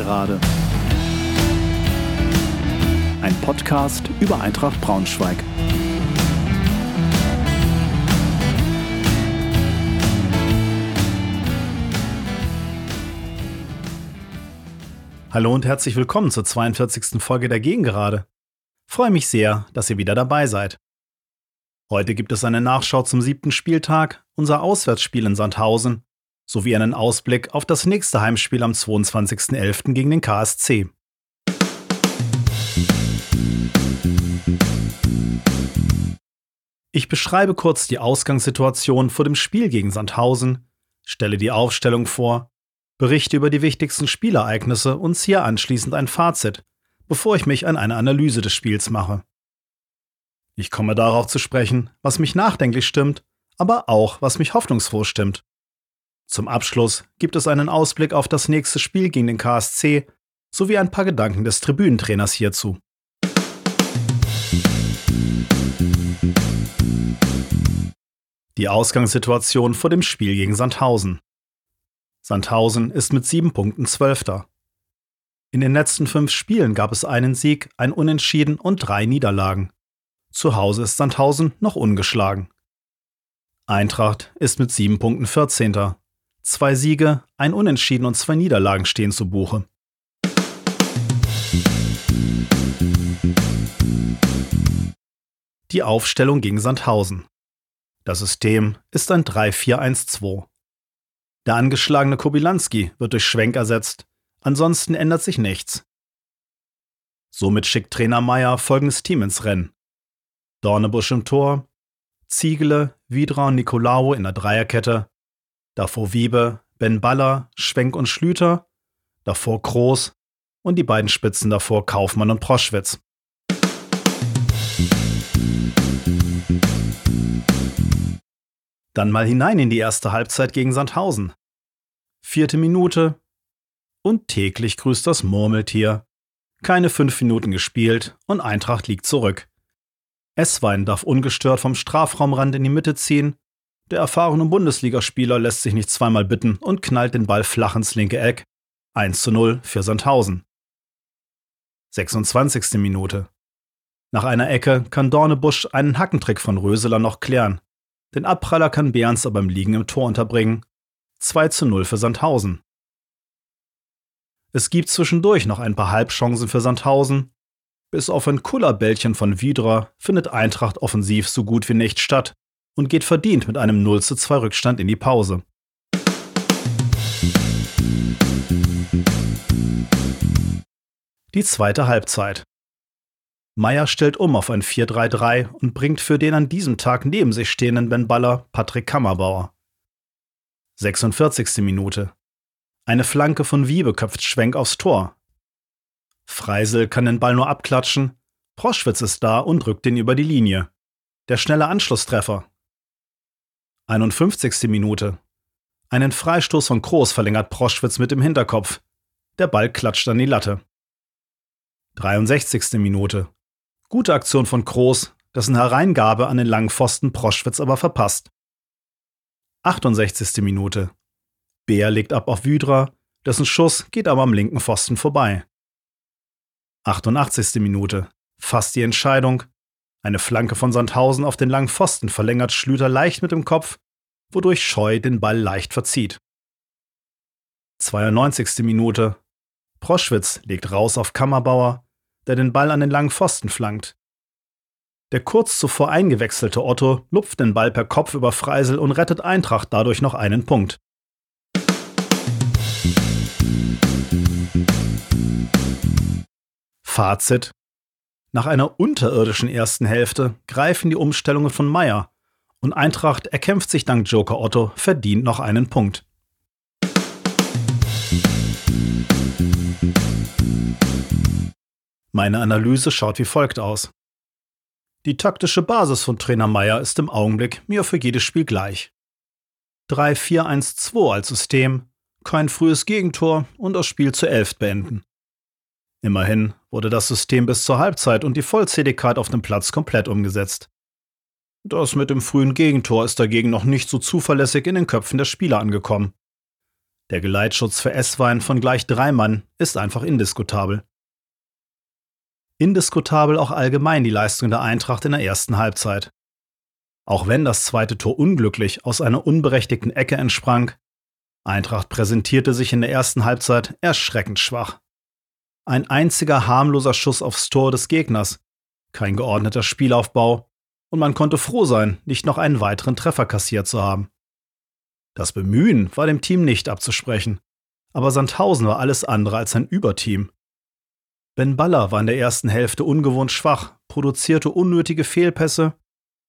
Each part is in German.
Gegengerade. Ein Podcast über Eintracht Braunschweig. Hallo und herzlich willkommen zur 42. Folge der Gegengerade. Freue mich sehr, dass ihr wieder dabei seid. Heute gibt es eine Nachschau zum siebten Spieltag, unser Auswärtsspiel in Sandhausen, sowie einen Ausblick auf das nächste Heimspiel am 22.11. gegen den KSC. Ich beschreibe kurz die Ausgangssituation vor dem Spiel gegen Sandhausen, stelle die Aufstellung vor, berichte über die wichtigsten Spielereignisse und ziehe anschließend ein Fazit, bevor ich mich an eine Analyse des Spiels mache. Ich komme darauf zu sprechen, was mich nachdenklich stimmt, aber auch, was mich hoffnungsfroh stimmt. Zum Abschluss gibt es einen Ausblick auf das nächste Spiel gegen den KSC sowie ein paar Gedanken des Tribünentrainers hierzu. Die Ausgangssituation vor dem Spiel gegen Sandhausen. Sandhausen ist mit sieben Punkten Zwölfter. In den letzten fünf Spielen gab es einen Sieg, ein Unentschieden und drei Niederlagen. Zu Hause ist Sandhausen noch ungeschlagen. Eintracht ist mit sieben Punkten 14. Zwei Siege, ein Unentschieden und zwei Niederlagen stehen zu Buche. Die Aufstellung gegen Sandhausen. Das System ist ein 3-4-1-2. Der angeschlagene Kobilanski wird durch Schwenk ersetzt, ansonsten ändert sich nichts. Somit schickt Trainer Meyer folgendes Team ins Rennen. Dornebusch im Tor, Ziegele, Widra und Nicolao in der Dreierkette, davor Wiebe, Ben Baller, Schwenk und Schlüter, davor Groß und die beiden Spitzen davor Kaufmann und Proschwitz. Dann mal hinein in die erste Halbzeit gegen Sandhausen. Vierte Minute und täglich grüßt das Murmeltier. Keine fünf Minuten gespielt und Eintracht liegt zurück. Esswein darf ungestört vom Strafraumrand in die Mitte ziehen der erfahrene Bundesligaspieler lässt sich nicht zweimal bitten und knallt den Ball flach ins linke Eck. 1 zu 0 für Sandhausen. 26. Minute. Nach einer Ecke kann Dornebusch einen Hackentrick von Röseler noch klären. Den Abpraller kann Behrens aber im Liegen im Tor unterbringen. 2 zu 0 für Sandhausen. Es gibt zwischendurch noch ein paar Halbchancen für Sandhausen. Bis auf ein Kullerbällchen von Widra findet Eintracht offensiv so gut wie nicht statt und geht verdient mit einem 0 zu 2 Rückstand in die Pause. Die zweite Halbzeit. Meyer stellt um auf ein 4-3-3 und bringt für den an diesem Tag neben sich stehenden Ben Baller Patrick Kammerbauer. 46. Minute. Eine Flanke von Wiebe köpft Schwenk aufs Tor. Freisel kann den Ball nur abklatschen, Proschwitz ist da und drückt ihn über die Linie. Der schnelle Anschlusstreffer. 51. Minute. Einen Freistoß von Kroos verlängert Proschwitz mit dem Hinterkopf. Der Ball klatscht an die Latte. 63. Minute. Gute Aktion von Kroos, dessen Hereingabe an den langen Pfosten Proschwitz aber verpasst. 68. Minute. Bär legt ab auf Wydra, dessen Schuss geht aber am linken Pfosten vorbei. 88. Minute. Fast die Entscheidung, eine Flanke von Sandhausen auf den langen Pfosten verlängert Schlüter leicht mit dem Kopf, wodurch Scheu den Ball leicht verzieht. 92. Minute. Proschwitz legt raus auf Kammerbauer, der den Ball an den langen Pfosten flankt. Der kurz zuvor eingewechselte Otto lupft den Ball per Kopf über Freisel und rettet Eintracht dadurch noch einen Punkt. Fazit nach einer unterirdischen ersten Hälfte greifen die Umstellungen von Meyer und Eintracht erkämpft sich dank Joker Otto verdient noch einen Punkt. Meine Analyse schaut wie folgt aus. Die taktische Basis von Trainer Meyer ist im Augenblick mir für jedes Spiel gleich. 3-4-1-2 als System, kein frühes Gegentor und das Spiel zu 11 beenden. Immerhin wurde das System bis zur Halbzeit und die Vollzähligkeit auf dem Platz komplett umgesetzt. Das mit dem frühen Gegentor ist dagegen noch nicht so zuverlässig in den Köpfen der Spieler angekommen. Der Geleitschutz für S-Wein von gleich drei Mann ist einfach indiskutabel. Indiskutabel auch allgemein die Leistung der Eintracht in der ersten Halbzeit. Auch wenn das zweite Tor unglücklich aus einer unberechtigten Ecke entsprang, Eintracht präsentierte sich in der ersten Halbzeit erschreckend schwach. Ein einziger harmloser Schuss aufs Tor des Gegners, kein geordneter Spielaufbau, und man konnte froh sein, nicht noch einen weiteren Treffer kassiert zu haben. Das Bemühen war dem Team nicht abzusprechen, aber Sandhausen war alles andere als ein Überteam. Ben Baller war in der ersten Hälfte ungewohnt schwach, produzierte unnötige Fehlpässe.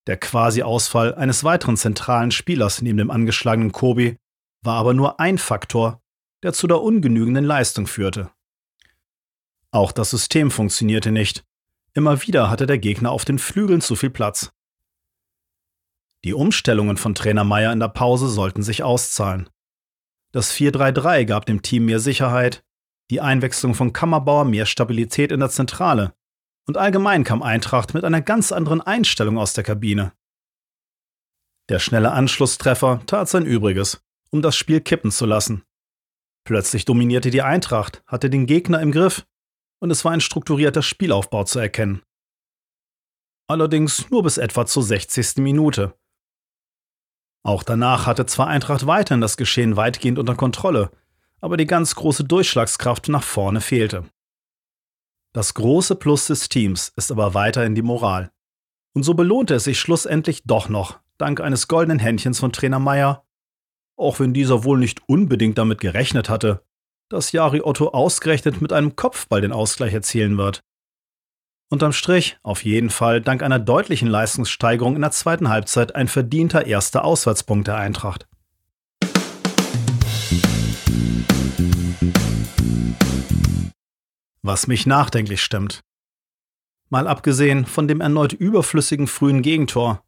Der Quasi-Ausfall eines weiteren zentralen Spielers neben dem angeschlagenen Kobi war aber nur ein Faktor, der zu der ungenügenden Leistung führte. Auch das System funktionierte nicht. Immer wieder hatte der Gegner auf den Flügeln zu viel Platz. Die Umstellungen von Trainer Meyer in der Pause sollten sich auszahlen. Das 4-3-3 gab dem Team mehr Sicherheit, die Einwechslung von Kammerbauer mehr Stabilität in der Zentrale und allgemein kam Eintracht mit einer ganz anderen Einstellung aus der Kabine. Der schnelle Anschlusstreffer tat sein Übriges, um das Spiel kippen zu lassen. Plötzlich dominierte die Eintracht, hatte den Gegner im Griff und es war ein strukturierter Spielaufbau zu erkennen. Allerdings nur bis etwa zur 60. Minute. Auch danach hatte zwar Eintracht weiterhin das Geschehen weitgehend unter Kontrolle, aber die ganz große Durchschlagskraft nach vorne fehlte. Das große Plus des Teams ist aber weiterhin die Moral. Und so belohnte es sich schlussendlich doch noch, dank eines goldenen Händchens von Trainer Meyer, auch wenn dieser wohl nicht unbedingt damit gerechnet hatte, dass Jari Otto ausgerechnet mit einem Kopfball den Ausgleich erzielen wird. Unterm Strich auf jeden Fall dank einer deutlichen Leistungssteigerung in der zweiten Halbzeit ein verdienter erster Auswärtspunkt der Eintracht. Was mich nachdenklich stimmt. Mal abgesehen von dem erneut überflüssigen frühen Gegentor.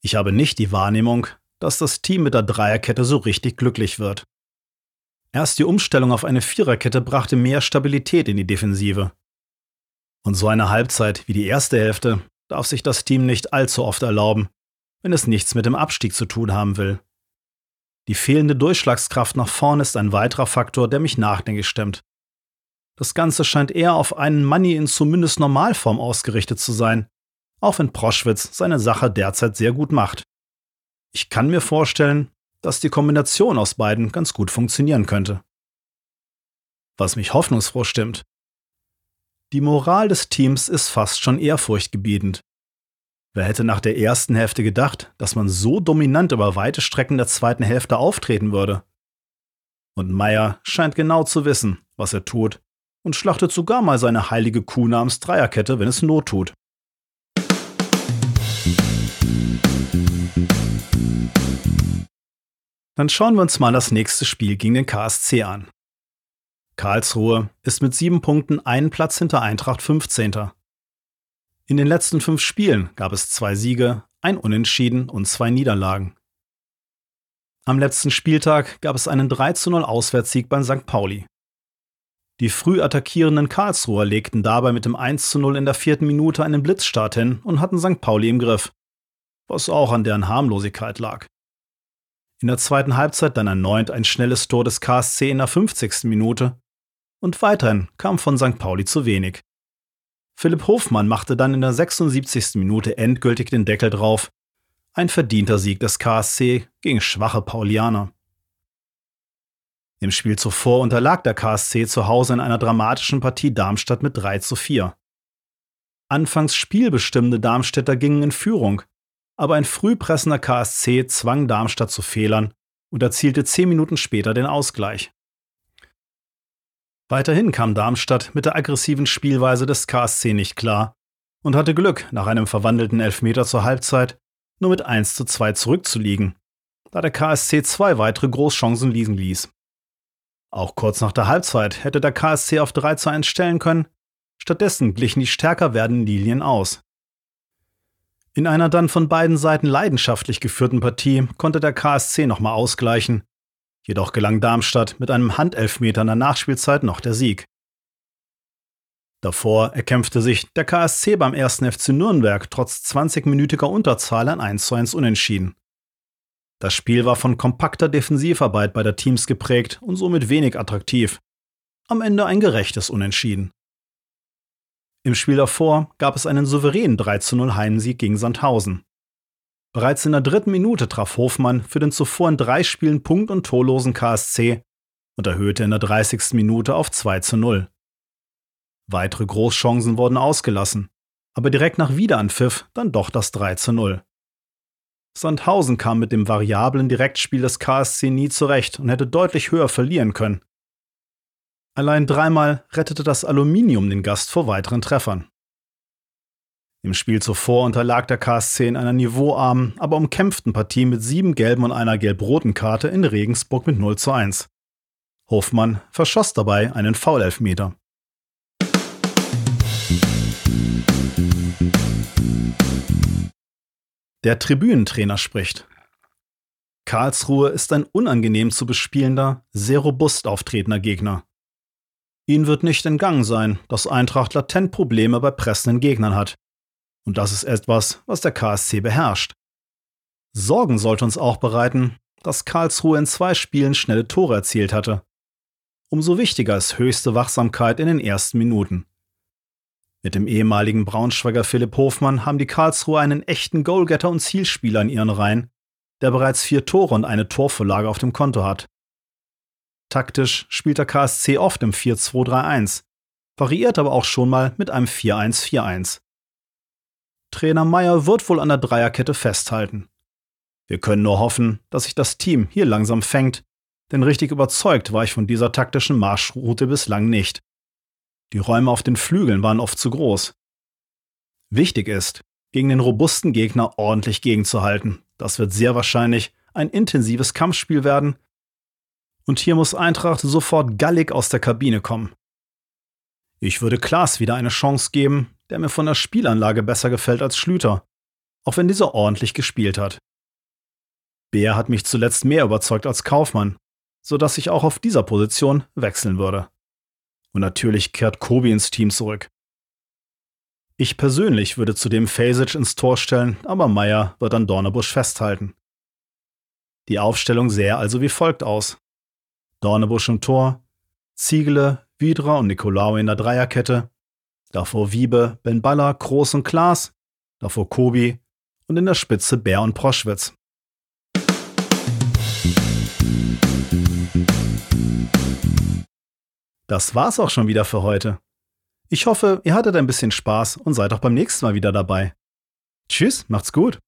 Ich habe nicht die Wahrnehmung, dass das Team mit der Dreierkette so richtig glücklich wird. Erst die Umstellung auf eine Viererkette brachte mehr Stabilität in die Defensive. Und so eine Halbzeit wie die erste Hälfte darf sich das Team nicht allzu oft erlauben, wenn es nichts mit dem Abstieg zu tun haben will. Die fehlende Durchschlagskraft nach vorn ist ein weiterer Faktor, der mich nachdenklich stimmt. Das Ganze scheint eher auf einen Money in zumindest Normalform ausgerichtet zu sein, auch wenn Proschwitz seine Sache derzeit sehr gut macht. Ich kann mir vorstellen, dass die Kombination aus beiden ganz gut funktionieren könnte. Was mich hoffnungsfroh stimmt, die Moral des Teams ist fast schon ehrfurchtgebietend. Wer hätte nach der ersten Hälfte gedacht, dass man so dominant über weite Strecken der zweiten Hälfte auftreten würde? Und Meyer scheint genau zu wissen, was er tut, und schlachtet sogar mal seine heilige Kuh namens Dreierkette, wenn es Not tut. Dann schauen wir uns mal das nächste Spiel gegen den KSC an. Karlsruhe ist mit sieben Punkten einen Platz hinter Eintracht 15. In den letzten fünf Spielen gab es zwei Siege, ein Unentschieden und zwei Niederlagen. Am letzten Spieltag gab es einen 3-0 Auswärtssieg beim St. Pauli. Die früh attackierenden Karlsruher legten dabei mit dem 1-0 in der vierten Minute einen Blitzstart hin und hatten St. Pauli im Griff, was auch an deren Harmlosigkeit lag. In der zweiten Halbzeit dann erneut ein schnelles Tor des KSC in der 50. Minute und weiterhin kam von St. Pauli zu wenig. Philipp Hofmann machte dann in der 76. Minute endgültig den Deckel drauf. Ein verdienter Sieg des KSC gegen schwache Paulianer. Im Spiel zuvor unterlag der KSC zu Hause in einer dramatischen Partie Darmstadt mit 3 zu 4. Anfangs spielbestimmende Darmstädter gingen in Führung, aber ein frühpressender KSC zwang Darmstadt zu Fehlern und erzielte zehn Minuten später den Ausgleich. Weiterhin kam Darmstadt mit der aggressiven Spielweise des KSC nicht klar und hatte Glück, nach einem verwandelten Elfmeter zur Halbzeit nur mit 1 zu 2 zurückzuliegen, da der KSC zwei weitere Großchancen liegen ließ. Auch kurz nach der Halbzeit hätte der KSC auf 3 zu 1 stellen können, stattdessen glichen die stärker werdenden Lilien aus. In einer dann von beiden Seiten leidenschaftlich geführten Partie konnte der KSC nochmal ausgleichen Jedoch gelang Darmstadt mit einem Handelfmeter in der Nachspielzeit noch der Sieg. Davor erkämpfte sich der KSC beim 1. FC Nürnberg trotz 20-minütiger Unterzahl ein 1:1 Unentschieden. Das Spiel war von kompakter Defensivarbeit bei der Teams geprägt und somit wenig attraktiv. Am Ende ein gerechtes Unentschieden. Im Spiel davor gab es einen souveränen 3-0 Heimsieg gegen Sandhausen. Bereits in der dritten Minute traf Hofmann für den zuvor in drei Spielen punkt- und torlosen KSC und erhöhte in der 30. Minute auf 2-0. Weitere Großchancen wurden ausgelassen, aber direkt nach Wiederanpfiff dann doch das 3-0. Sandhausen kam mit dem variablen Direktspiel des KSC nie zurecht und hätte deutlich höher verlieren können. Allein dreimal rettete das Aluminium den Gast vor weiteren Treffern. Im Spiel zuvor unterlag der KSC in einer niveauarmen, aber umkämpften Partie mit sieben gelben und einer gelb-roten Karte in Regensburg mit 0 zu 1. Hofmann verschoss dabei einen Foulelfmeter. Der Tribünentrainer spricht. Karlsruhe ist ein unangenehm zu bespielender, sehr robust auftretender Gegner. Ihnen wird nicht entgangen sein, dass Eintracht latent Probleme bei pressenden Gegnern hat. Und das ist etwas, was der KSC beherrscht. Sorgen sollte uns auch bereiten, dass Karlsruhe in zwei Spielen schnelle Tore erzielt hatte. Umso wichtiger ist höchste Wachsamkeit in den ersten Minuten. Mit dem ehemaligen Braunschweiger Philipp Hofmann haben die Karlsruhe einen echten Goalgetter und Zielspieler in ihren Reihen, der bereits vier Tore und eine Torvorlage auf dem Konto hat. Taktisch spielt der KSC oft im 4-2-3-1, variiert aber auch schon mal mit einem 4-1-4-1. Trainer Meyer wird wohl an der Dreierkette festhalten. Wir können nur hoffen, dass sich das Team hier langsam fängt, denn richtig überzeugt war ich von dieser taktischen Marschroute bislang nicht. Die Räume auf den Flügeln waren oft zu groß. Wichtig ist, gegen den robusten Gegner ordentlich gegenzuhalten. Das wird sehr wahrscheinlich ein intensives Kampfspiel werden, und hier muss Eintracht sofort gallig aus der Kabine kommen. Ich würde Klaas wieder eine Chance geben, der mir von der Spielanlage besser gefällt als Schlüter, auch wenn dieser ordentlich gespielt hat. Bär hat mich zuletzt mehr überzeugt als Kaufmann, sodass ich auch auf dieser Position wechseln würde. Und natürlich kehrt Kobi ins Team zurück. Ich persönlich würde zudem Fasic ins Tor stellen, aber Meyer wird an Dornebusch festhalten. Die Aufstellung sähe also wie folgt aus. Dornebusch im Tor, Ziegele, Widra und Nikolaou in der Dreierkette, davor Wiebe, Ben Baller, Groß und Klaas, davor Kobi und in der Spitze Bär und Proschwitz. Das war's auch schon wieder für heute. Ich hoffe, ihr hattet ein bisschen Spaß und seid auch beim nächsten Mal wieder dabei. Tschüss, macht's gut.